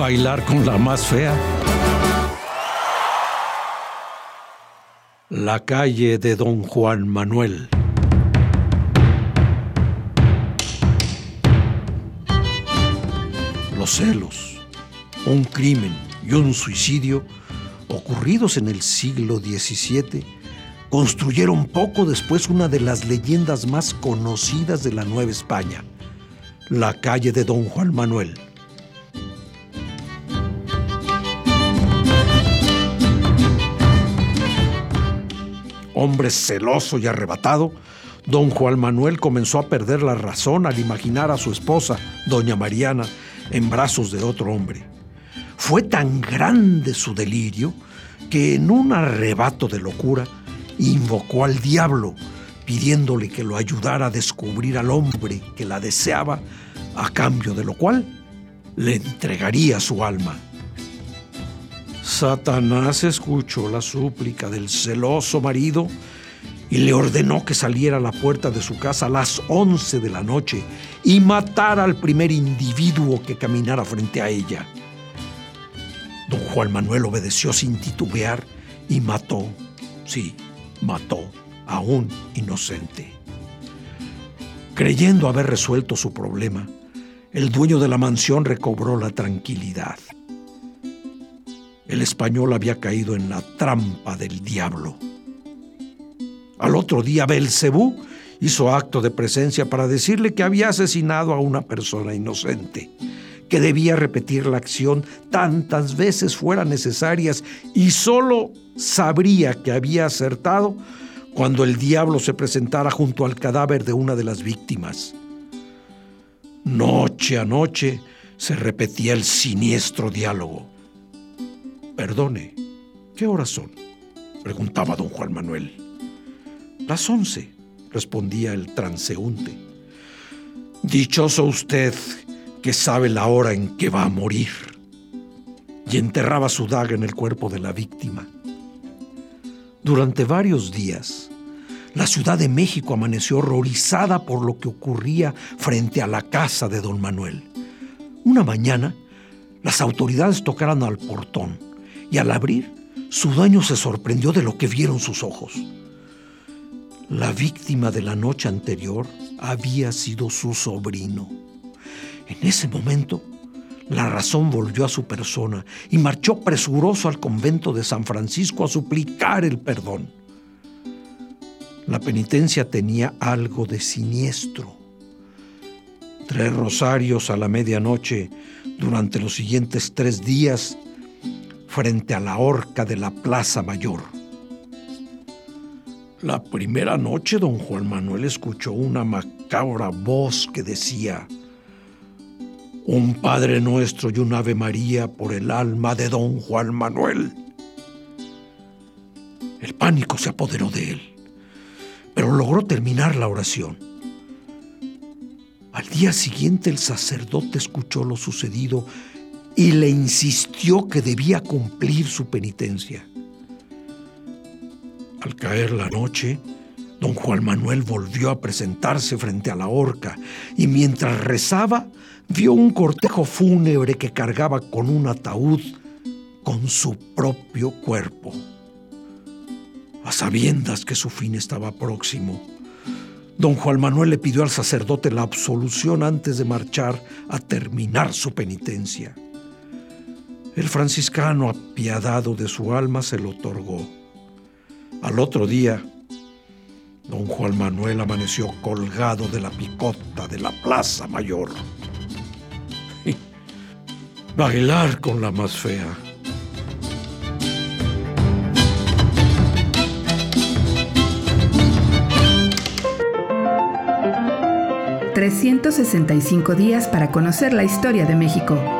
Bailar con la más fea. La calle de Don Juan Manuel. Los celos, un crimen y un suicidio ocurridos en el siglo XVII construyeron poco después una de las leyendas más conocidas de la Nueva España, la calle de Don Juan Manuel. Hombre celoso y arrebatado, don Juan Manuel comenzó a perder la razón al imaginar a su esposa, doña Mariana, en brazos de otro hombre. Fue tan grande su delirio que en un arrebato de locura invocó al diablo, pidiéndole que lo ayudara a descubrir al hombre que la deseaba, a cambio de lo cual le entregaría su alma. Satanás escuchó la súplica del celoso marido y le ordenó que saliera a la puerta de su casa a las 11 de la noche y matara al primer individuo que caminara frente a ella. Don Juan Manuel obedeció sin titubear y mató, sí, mató a un inocente. Creyendo haber resuelto su problema, el dueño de la mansión recobró la tranquilidad. El español había caído en la trampa del diablo. Al otro día, Belcebú hizo acto de presencia para decirle que había asesinado a una persona inocente, que debía repetir la acción tantas veces fueran necesarias y solo sabría que había acertado cuando el diablo se presentara junto al cadáver de una de las víctimas. Noche a noche se repetía el siniestro diálogo. Perdone, ¿qué horas son? preguntaba don Juan Manuel. Las once, respondía el transeúnte. Dichoso usted que sabe la hora en que va a morir. Y enterraba su daga en el cuerpo de la víctima. Durante varios días, la Ciudad de México amaneció horrorizada por lo que ocurría frente a la casa de don Manuel. Una mañana, las autoridades tocaron al portón y al abrir, su dueño se sorprendió de lo que vieron sus ojos. La víctima de la noche anterior había sido su sobrino. En ese momento, la razón volvió a su persona y marchó presuroso al convento de San Francisco a suplicar el perdón. La penitencia tenía algo de siniestro. Tres rosarios a la medianoche durante los siguientes tres días frente a la horca de la Plaza Mayor. La primera noche don Juan Manuel escuchó una macabra voz que decía, un Padre Nuestro y un Ave María por el alma de don Juan Manuel. El pánico se apoderó de él, pero logró terminar la oración. Al día siguiente el sacerdote escuchó lo sucedido y le insistió que debía cumplir su penitencia. Al caer la noche, don Juan Manuel volvió a presentarse frente a la horca y mientras rezaba vio un cortejo fúnebre que cargaba con un ataúd con su propio cuerpo. A sabiendas que su fin estaba próximo, don Juan Manuel le pidió al sacerdote la absolución antes de marchar a terminar su penitencia. El franciscano, apiadado de su alma, se lo otorgó. Al otro día, don Juan Manuel amaneció colgado de la picota de la Plaza Mayor. Bailar con la más fea. ...365 días para conocer la historia de México...